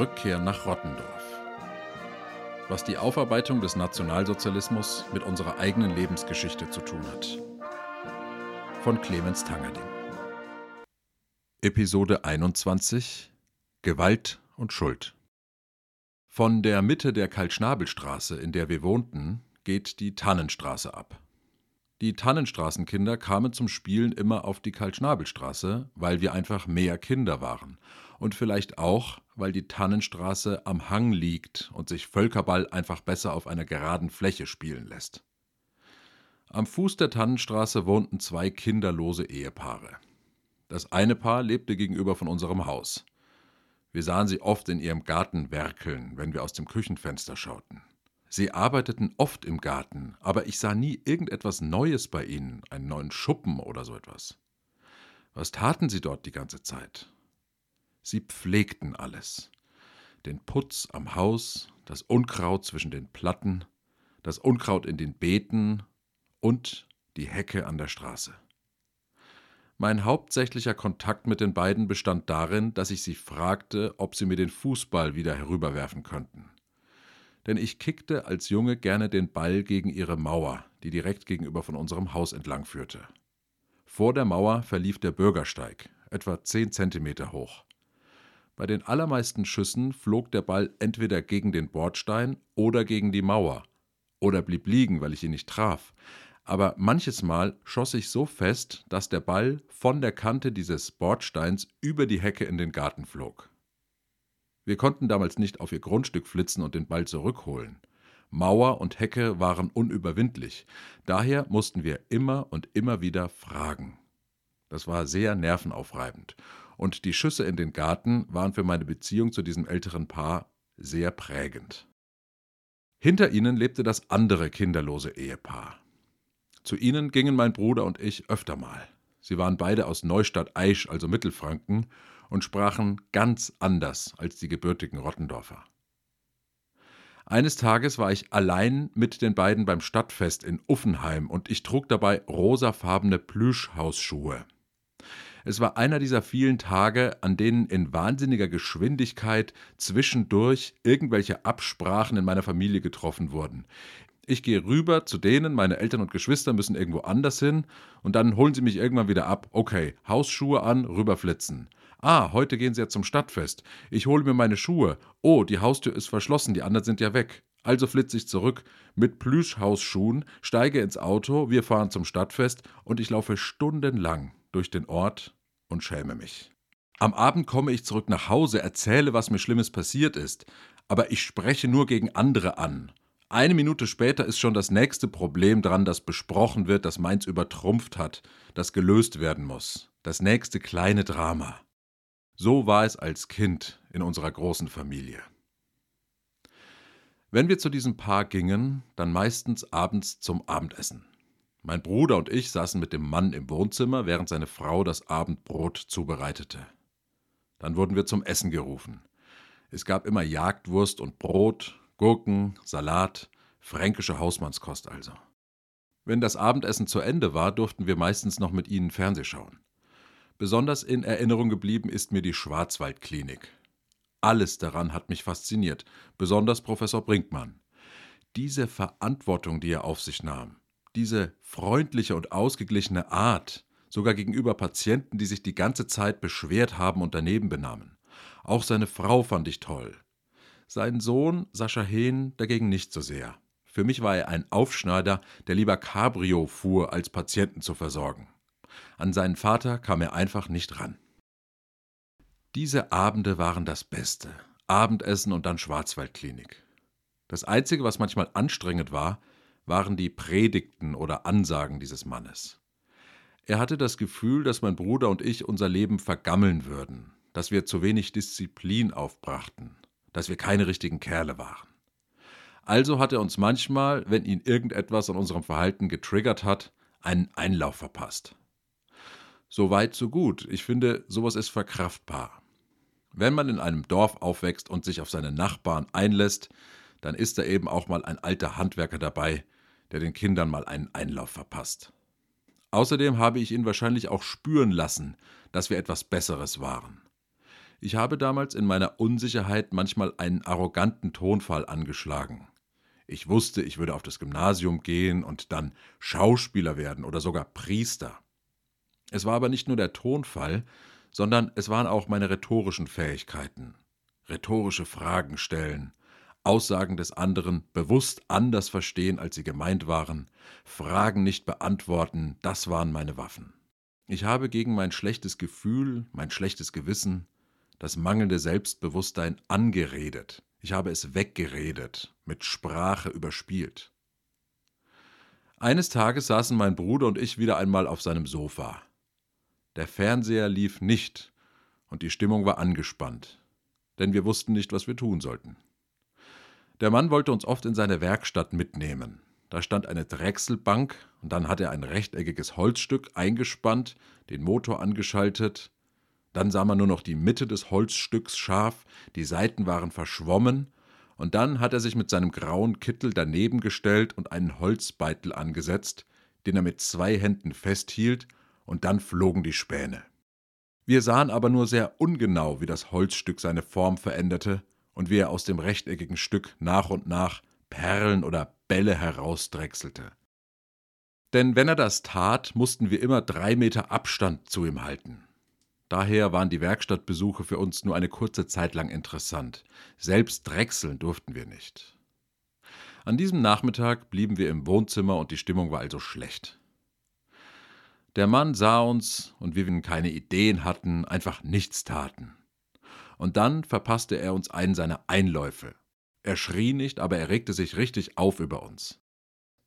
Rückkehr nach Rottendorf. Was die Aufarbeitung des Nationalsozialismus mit unserer eigenen Lebensgeschichte zu tun hat. Von Clemens Tangerding. Episode 21 Gewalt und Schuld. Von der Mitte der Kaltschnabelstraße, in der wir wohnten, geht die Tannenstraße ab. Die Tannenstraßenkinder kamen zum Spielen immer auf die Kaltschnabelstraße, weil wir einfach mehr Kinder waren und vielleicht auch, weil die Tannenstraße am Hang liegt und sich Völkerball einfach besser auf einer geraden Fläche spielen lässt. Am Fuß der Tannenstraße wohnten zwei kinderlose Ehepaare. Das eine Paar lebte gegenüber von unserem Haus. Wir sahen sie oft in ihrem Garten werkeln, wenn wir aus dem Küchenfenster schauten. Sie arbeiteten oft im Garten, aber ich sah nie irgendetwas Neues bei ihnen, einen neuen Schuppen oder so etwas. Was taten sie dort die ganze Zeit? Sie pflegten alles. Den Putz am Haus, das Unkraut zwischen den Platten, das Unkraut in den Beeten und die Hecke an der Straße. Mein hauptsächlicher Kontakt mit den beiden bestand darin, dass ich sie fragte, ob sie mir den Fußball wieder herüberwerfen könnten denn ich kickte als Junge gerne den Ball gegen ihre Mauer, die direkt gegenüber von unserem Haus entlang führte. Vor der Mauer verlief der Bürgersteig, etwa zehn Zentimeter hoch. Bei den allermeisten Schüssen flog der Ball entweder gegen den Bordstein oder gegen die Mauer, oder blieb liegen, weil ich ihn nicht traf, aber manches Mal schoss ich so fest, dass der Ball von der Kante dieses Bordsteins über die Hecke in den Garten flog. Wir konnten damals nicht auf ihr Grundstück flitzen und den Ball zurückholen. Mauer und Hecke waren unüberwindlich, daher mussten wir immer und immer wieder fragen. Das war sehr nervenaufreibend, und die Schüsse in den Garten waren für meine Beziehung zu diesem älteren Paar sehr prägend. Hinter ihnen lebte das andere kinderlose Ehepaar. Zu ihnen gingen mein Bruder und ich öfter mal. Sie waren beide aus Neustadt-Aisch, also Mittelfranken, und sprachen ganz anders als die gebürtigen Rottendorfer. Eines Tages war ich allein mit den beiden beim Stadtfest in Uffenheim und ich trug dabei rosafarbene Plüschhausschuhe. Es war einer dieser vielen Tage, an denen in wahnsinniger Geschwindigkeit zwischendurch irgendwelche Absprachen in meiner Familie getroffen wurden. Ich gehe rüber zu denen, meine Eltern und Geschwister müssen irgendwo anders hin und dann holen sie mich irgendwann wieder ab. Okay, Hausschuhe an, rüberflitzen. Ah, heute gehen Sie ja zum Stadtfest. Ich hole mir meine Schuhe. Oh, die Haustür ist verschlossen, die anderen sind ja weg. Also flitze ich zurück mit Plüschhausschuhen, steige ins Auto, wir fahren zum Stadtfest und ich laufe stundenlang durch den Ort und schäme mich. Am Abend komme ich zurück nach Hause, erzähle, was mir Schlimmes passiert ist, aber ich spreche nur gegen andere an. Eine Minute später ist schon das nächste Problem dran, das besprochen wird, das meins übertrumpft hat, das gelöst werden muss. Das nächste kleine Drama. So war es als Kind in unserer großen Familie. Wenn wir zu diesem Paar gingen, dann meistens abends zum Abendessen. Mein Bruder und ich saßen mit dem Mann im Wohnzimmer, während seine Frau das Abendbrot zubereitete. Dann wurden wir zum Essen gerufen. Es gab immer Jagdwurst und Brot, Gurken, Salat, fränkische Hausmannskost also. Wenn das Abendessen zu Ende war, durften wir meistens noch mit ihnen Fernseh schauen. Besonders in Erinnerung geblieben ist mir die Schwarzwaldklinik. Alles daran hat mich fasziniert, besonders Professor Brinkmann. Diese Verantwortung, die er auf sich nahm, diese freundliche und ausgeglichene Art, sogar gegenüber Patienten, die sich die ganze Zeit beschwert haben und daneben benahmen. Auch seine Frau fand ich toll. Sein Sohn, Sascha Hehn, dagegen nicht so sehr. Für mich war er ein Aufschneider, der lieber Cabrio fuhr, als Patienten zu versorgen. An seinen Vater kam er einfach nicht ran. Diese Abende waren das Beste. Abendessen und dann Schwarzwaldklinik. Das Einzige, was manchmal anstrengend war, waren die Predigten oder Ansagen dieses Mannes. Er hatte das Gefühl, dass mein Bruder und ich unser Leben vergammeln würden, dass wir zu wenig Disziplin aufbrachten, dass wir keine richtigen Kerle waren. Also hat er uns manchmal, wenn ihn irgendetwas an unserem Verhalten getriggert hat, einen Einlauf verpasst. So weit, so gut. Ich finde, sowas ist verkraftbar. Wenn man in einem Dorf aufwächst und sich auf seine Nachbarn einlässt, dann ist da eben auch mal ein alter Handwerker dabei, der den Kindern mal einen Einlauf verpasst. Außerdem habe ich ihn wahrscheinlich auch spüren lassen, dass wir etwas Besseres waren. Ich habe damals in meiner Unsicherheit manchmal einen arroganten Tonfall angeschlagen. Ich wusste, ich würde auf das Gymnasium gehen und dann Schauspieler werden oder sogar Priester. Es war aber nicht nur der Tonfall, sondern es waren auch meine rhetorischen Fähigkeiten. Rhetorische Fragen stellen, Aussagen des anderen bewusst anders verstehen, als sie gemeint waren, Fragen nicht beantworten, das waren meine Waffen. Ich habe gegen mein schlechtes Gefühl, mein schlechtes Gewissen, das mangelnde Selbstbewusstsein angeredet. Ich habe es weggeredet, mit Sprache überspielt. Eines Tages saßen mein Bruder und ich wieder einmal auf seinem Sofa. Der Fernseher lief nicht und die Stimmung war angespannt, denn wir wussten nicht, was wir tun sollten. Der Mann wollte uns oft in seine Werkstatt mitnehmen. Da stand eine Drechselbank und dann hat er ein rechteckiges Holzstück eingespannt, den Motor angeschaltet. Dann sah man nur noch die Mitte des Holzstücks scharf, die Seiten waren verschwommen, und dann hat er sich mit seinem grauen Kittel daneben gestellt und einen Holzbeitel angesetzt, den er mit zwei Händen festhielt, und dann flogen die Späne. Wir sahen aber nur sehr ungenau, wie das Holzstück seine Form veränderte, und wie er aus dem rechteckigen Stück nach und nach Perlen oder Bälle herausdrechselte. Denn wenn er das tat, mussten wir immer drei Meter Abstand zu ihm halten. Daher waren die Werkstattbesuche für uns nur eine kurze Zeit lang interessant. Selbst drechseln durften wir nicht. An diesem Nachmittag blieben wir im Wohnzimmer und die Stimmung war also schlecht. Der Mann sah uns und wie wir keine Ideen hatten, einfach nichts taten und dann verpasste er uns einen seiner Einläufe. Er schrie nicht, aber er regte sich richtig auf über uns.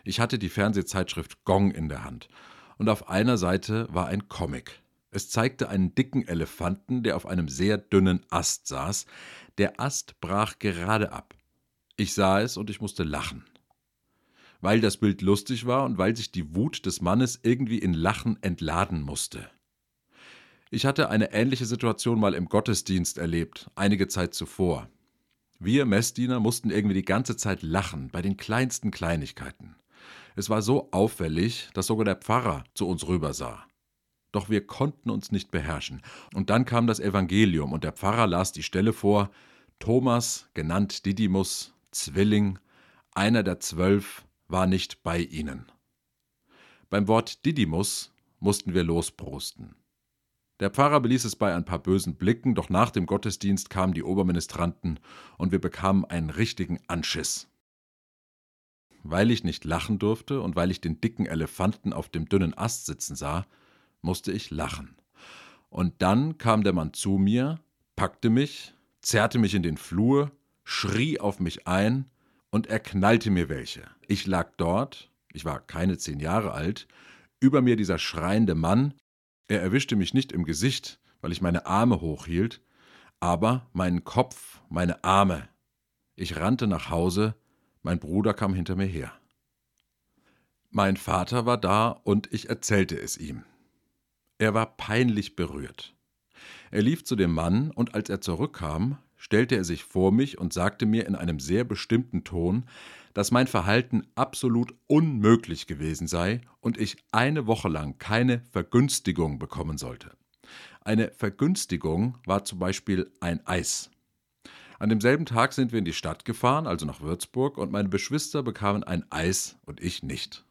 Ich hatte die Fernsehzeitschrift Gong in der Hand, und auf einer Seite war ein Comic. Es zeigte einen dicken Elefanten, der auf einem sehr dünnen Ast saß. Der Ast brach gerade ab. Ich sah es und ich musste lachen. Weil das Bild lustig war und weil sich die Wut des Mannes irgendwie in Lachen entladen musste. Ich hatte eine ähnliche Situation mal im Gottesdienst erlebt, einige Zeit zuvor. Wir Messdiener mussten irgendwie die ganze Zeit lachen, bei den kleinsten Kleinigkeiten. Es war so auffällig, dass sogar der Pfarrer zu uns rübersah. Doch wir konnten uns nicht beherrschen. Und dann kam das Evangelium und der Pfarrer las die Stelle vor: Thomas, genannt Didymus, Zwilling, einer der zwölf, war nicht bei ihnen. Beim Wort Didymus mussten wir losprosten. Der Pfarrer beließ es bei ein paar bösen Blicken, doch nach dem Gottesdienst kamen die Oberministranten und wir bekamen einen richtigen Anschiss. Weil ich nicht lachen durfte und weil ich den dicken Elefanten auf dem dünnen Ast sitzen sah, musste ich lachen. Und dann kam der Mann zu mir, packte mich, zerrte mich in den Flur, schrie auf mich ein und er knallte mir welche. Ich lag dort, ich war keine zehn Jahre alt, über mir dieser schreiende Mann, er erwischte mich nicht im Gesicht, weil ich meine Arme hochhielt, aber meinen Kopf, meine Arme. Ich rannte nach Hause, mein Bruder kam hinter mir her. Mein Vater war da und ich erzählte es ihm. Er war peinlich berührt. Er lief zu dem Mann und als er zurückkam, stellte er sich vor mich und sagte mir in einem sehr bestimmten Ton, dass mein Verhalten absolut unmöglich gewesen sei und ich eine Woche lang keine Vergünstigung bekommen sollte. Eine Vergünstigung war zum Beispiel ein Eis. An demselben Tag sind wir in die Stadt gefahren, also nach Würzburg, und meine Geschwister bekamen ein Eis und ich nicht.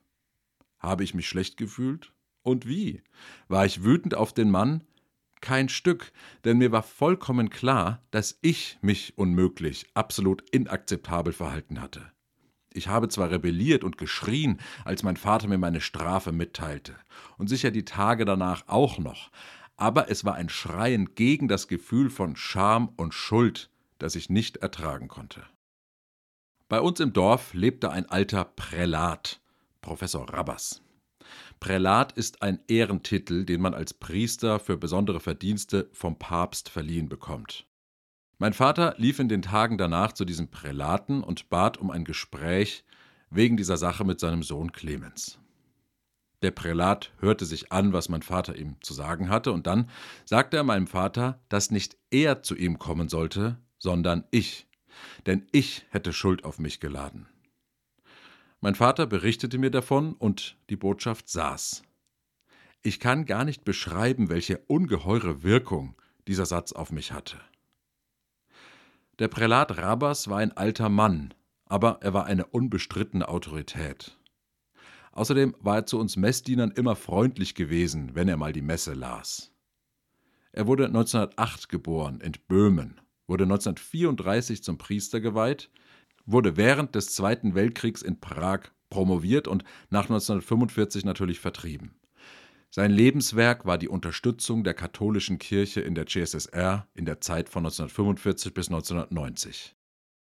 Habe ich mich schlecht gefühlt? Und wie? War ich wütend auf den Mann? Kein Stück, denn mir war vollkommen klar, dass ich mich unmöglich, absolut inakzeptabel verhalten hatte. Ich habe zwar rebelliert und geschrien, als mein Vater mir meine Strafe mitteilte, und sicher die Tage danach auch noch, aber es war ein Schreien gegen das Gefühl von Scham und Schuld, das ich nicht ertragen konnte. Bei uns im Dorf lebte ein alter Prälat, Professor Rabbers. Prälat ist ein Ehrentitel, den man als Priester für besondere Verdienste vom Papst verliehen bekommt. Mein Vater lief in den Tagen danach zu diesem Prälaten und bat um ein Gespräch wegen dieser Sache mit seinem Sohn Clemens. Der Prälat hörte sich an, was mein Vater ihm zu sagen hatte, und dann sagte er meinem Vater, dass nicht er zu ihm kommen sollte, sondern ich, denn ich hätte Schuld auf mich geladen. Mein Vater berichtete mir davon und die Botschaft saß. Ich kann gar nicht beschreiben, welche ungeheure Wirkung dieser Satz auf mich hatte. Der Prälat Rabas war ein alter Mann, aber er war eine unbestrittene Autorität. Außerdem war er zu uns Messdienern immer freundlich gewesen, wenn er mal die Messe las. Er wurde 1908 geboren in Böhmen, wurde 1934 zum Priester geweiht, wurde während des Zweiten Weltkriegs in Prag promoviert und nach 1945 natürlich vertrieben. Sein Lebenswerk war die Unterstützung der katholischen Kirche in der CSSR in der Zeit von 1945 bis 1990.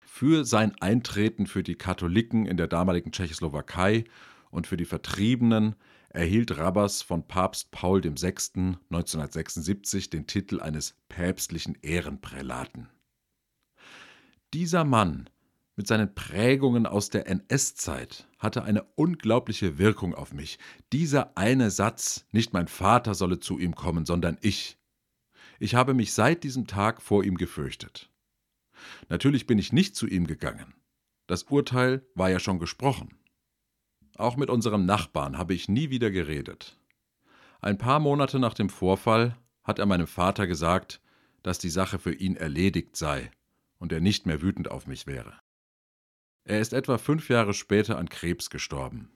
Für sein Eintreten für die Katholiken in der damaligen Tschechoslowakei und für die Vertriebenen erhielt Rabas von Papst Paul VI. 1976 den Titel eines päpstlichen Ehrenprälaten. Dieser Mann mit seinen Prägungen aus der NS-Zeit hatte eine unglaubliche Wirkung auf mich. Dieser eine Satz, nicht mein Vater solle zu ihm kommen, sondern ich. Ich habe mich seit diesem Tag vor ihm gefürchtet. Natürlich bin ich nicht zu ihm gegangen. Das Urteil war ja schon gesprochen. Auch mit unserem Nachbarn habe ich nie wieder geredet. Ein paar Monate nach dem Vorfall hat er meinem Vater gesagt, dass die Sache für ihn erledigt sei und er nicht mehr wütend auf mich wäre. Er ist etwa fünf Jahre später an Krebs gestorben.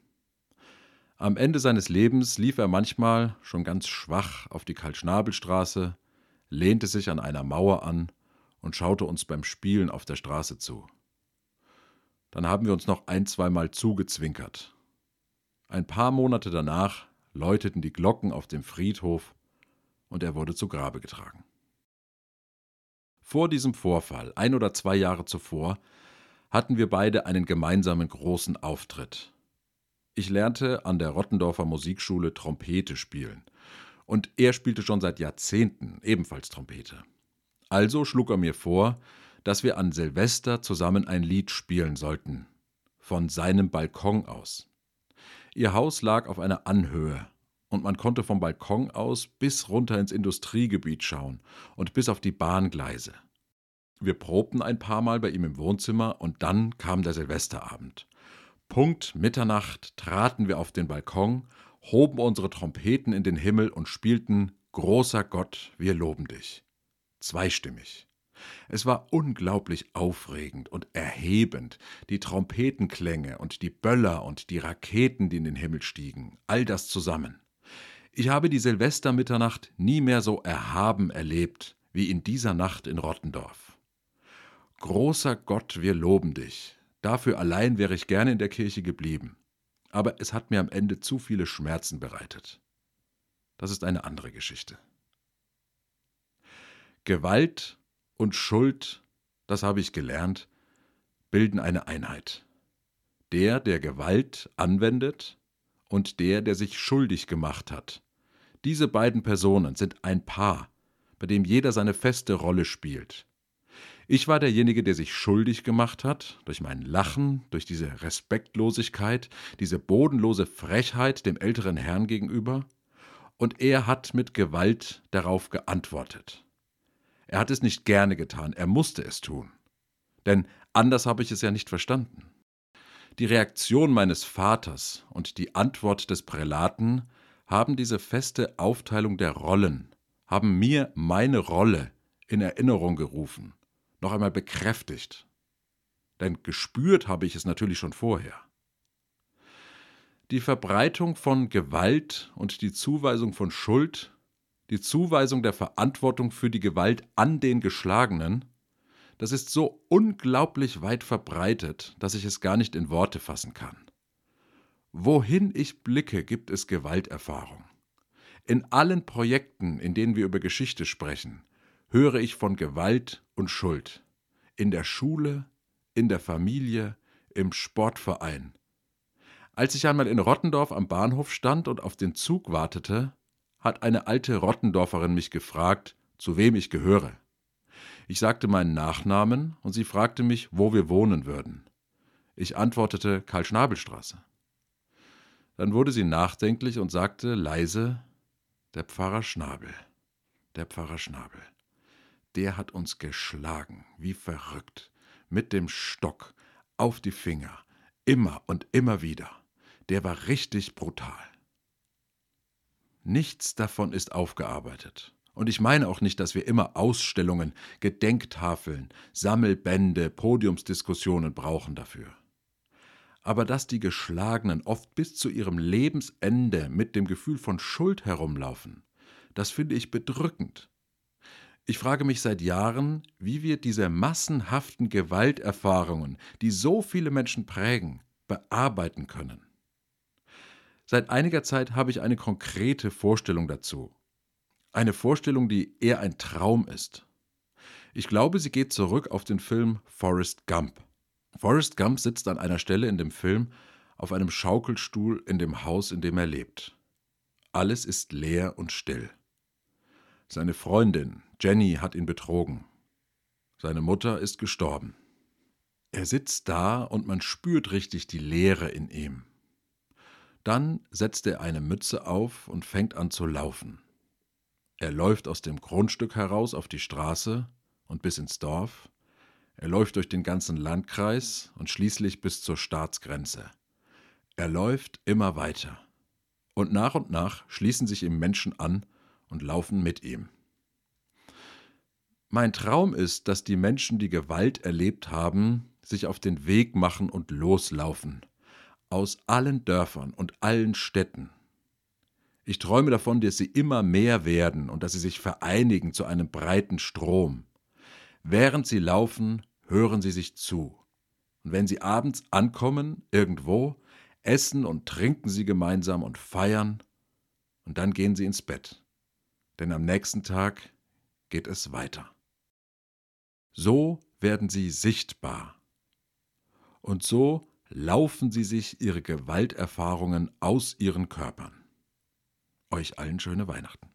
Am Ende seines Lebens lief er manchmal, schon ganz schwach, auf die Kaltschnabelstraße, lehnte sich an einer Mauer an und schaute uns beim Spielen auf der Straße zu. Dann haben wir uns noch ein, zweimal zugezwinkert. Ein paar Monate danach läuteten die Glocken auf dem Friedhof und er wurde zu Grabe getragen. Vor diesem Vorfall, ein oder zwei Jahre zuvor, hatten wir beide einen gemeinsamen großen Auftritt. Ich lernte an der Rottendorfer Musikschule Trompete spielen. Und er spielte schon seit Jahrzehnten ebenfalls Trompete. Also schlug er mir vor, dass wir an Silvester zusammen ein Lied spielen sollten. Von seinem Balkon aus. Ihr Haus lag auf einer Anhöhe und man konnte vom Balkon aus bis runter ins Industriegebiet schauen und bis auf die Bahngleise. Wir probten ein paar Mal bei ihm im Wohnzimmer und dann kam der Silvesterabend. Punkt Mitternacht traten wir auf den Balkon, hoben unsere Trompeten in den Himmel und spielten Großer Gott, wir loben dich. Zweistimmig. Es war unglaublich aufregend und erhebend, die Trompetenklänge und die Böller und die Raketen, die in den Himmel stiegen, all das zusammen. Ich habe die Silvestermitternacht nie mehr so erhaben erlebt wie in dieser Nacht in Rottendorf. Großer Gott, wir loben dich. Dafür allein wäre ich gerne in der Kirche geblieben. Aber es hat mir am Ende zu viele Schmerzen bereitet. Das ist eine andere Geschichte. Gewalt und Schuld, das habe ich gelernt, bilden eine Einheit. Der, der Gewalt anwendet und der, der sich schuldig gemacht hat. Diese beiden Personen sind ein Paar, bei dem jeder seine feste Rolle spielt. Ich war derjenige, der sich schuldig gemacht hat, durch mein Lachen, durch diese Respektlosigkeit, diese bodenlose Frechheit dem älteren Herrn gegenüber, und er hat mit Gewalt darauf geantwortet. Er hat es nicht gerne getan, er musste es tun. Denn anders habe ich es ja nicht verstanden. Die Reaktion meines Vaters und die Antwort des Prälaten haben diese feste Aufteilung der Rollen, haben mir meine Rolle in Erinnerung gerufen noch einmal bekräftigt. Denn gespürt habe ich es natürlich schon vorher. Die Verbreitung von Gewalt und die Zuweisung von Schuld, die Zuweisung der Verantwortung für die Gewalt an den Geschlagenen, das ist so unglaublich weit verbreitet, dass ich es gar nicht in Worte fassen kann. Wohin ich blicke, gibt es Gewalterfahrung. In allen Projekten, in denen wir über Geschichte sprechen, höre ich von Gewalt und Schuld. In der Schule, in der Familie, im Sportverein. Als ich einmal in Rottendorf am Bahnhof stand und auf den Zug wartete, hat eine alte Rottendorferin mich gefragt, zu wem ich gehöre. Ich sagte meinen Nachnamen und sie fragte mich, wo wir wohnen würden. Ich antwortete Karl-Schnabel-Straße. Dann wurde sie nachdenklich und sagte leise, der Pfarrer Schnabel, der Pfarrer Schnabel der hat uns geschlagen, wie verrückt, mit dem Stock, auf die Finger, Immer und immer wieder. Der war richtig brutal. Nichts davon ist aufgearbeitet. Und ich meine auch nicht, dass wir immer Ausstellungen, Gedenktafeln, Sammelbände, Podiumsdiskussionen brauchen dafür. Aber dass die Geschlagenen oft bis zu ihrem Lebensende mit dem Gefühl von Schuld herumlaufen, das finde ich bedrückend. Ich frage mich seit Jahren, wie wir diese massenhaften Gewalterfahrungen, die so viele Menschen prägen, bearbeiten können. Seit einiger Zeit habe ich eine konkrete Vorstellung dazu. Eine Vorstellung, die eher ein Traum ist. Ich glaube, sie geht zurück auf den Film Forrest Gump. Forrest Gump sitzt an einer Stelle in dem Film auf einem Schaukelstuhl in dem Haus, in dem er lebt. Alles ist leer und still. Seine Freundin, Jenny, hat ihn betrogen. Seine Mutter ist gestorben. Er sitzt da und man spürt richtig die Leere in ihm. Dann setzt er eine Mütze auf und fängt an zu laufen. Er läuft aus dem Grundstück heraus auf die Straße und bis ins Dorf. Er läuft durch den ganzen Landkreis und schließlich bis zur Staatsgrenze. Er läuft immer weiter. Und nach und nach schließen sich ihm Menschen an und laufen mit ihm. Mein Traum ist, dass die Menschen, die Gewalt erlebt haben, sich auf den Weg machen und loslaufen aus allen Dörfern und allen Städten. Ich träume davon, dass sie immer mehr werden und dass sie sich vereinigen zu einem breiten Strom. Während sie laufen, hören sie sich zu. Und wenn sie abends ankommen, irgendwo, essen und trinken sie gemeinsam und feiern, und dann gehen sie ins Bett. Denn am nächsten Tag geht es weiter. So werden sie sichtbar. Und so laufen sie sich ihre Gewalterfahrungen aus ihren Körpern. Euch allen schöne Weihnachten.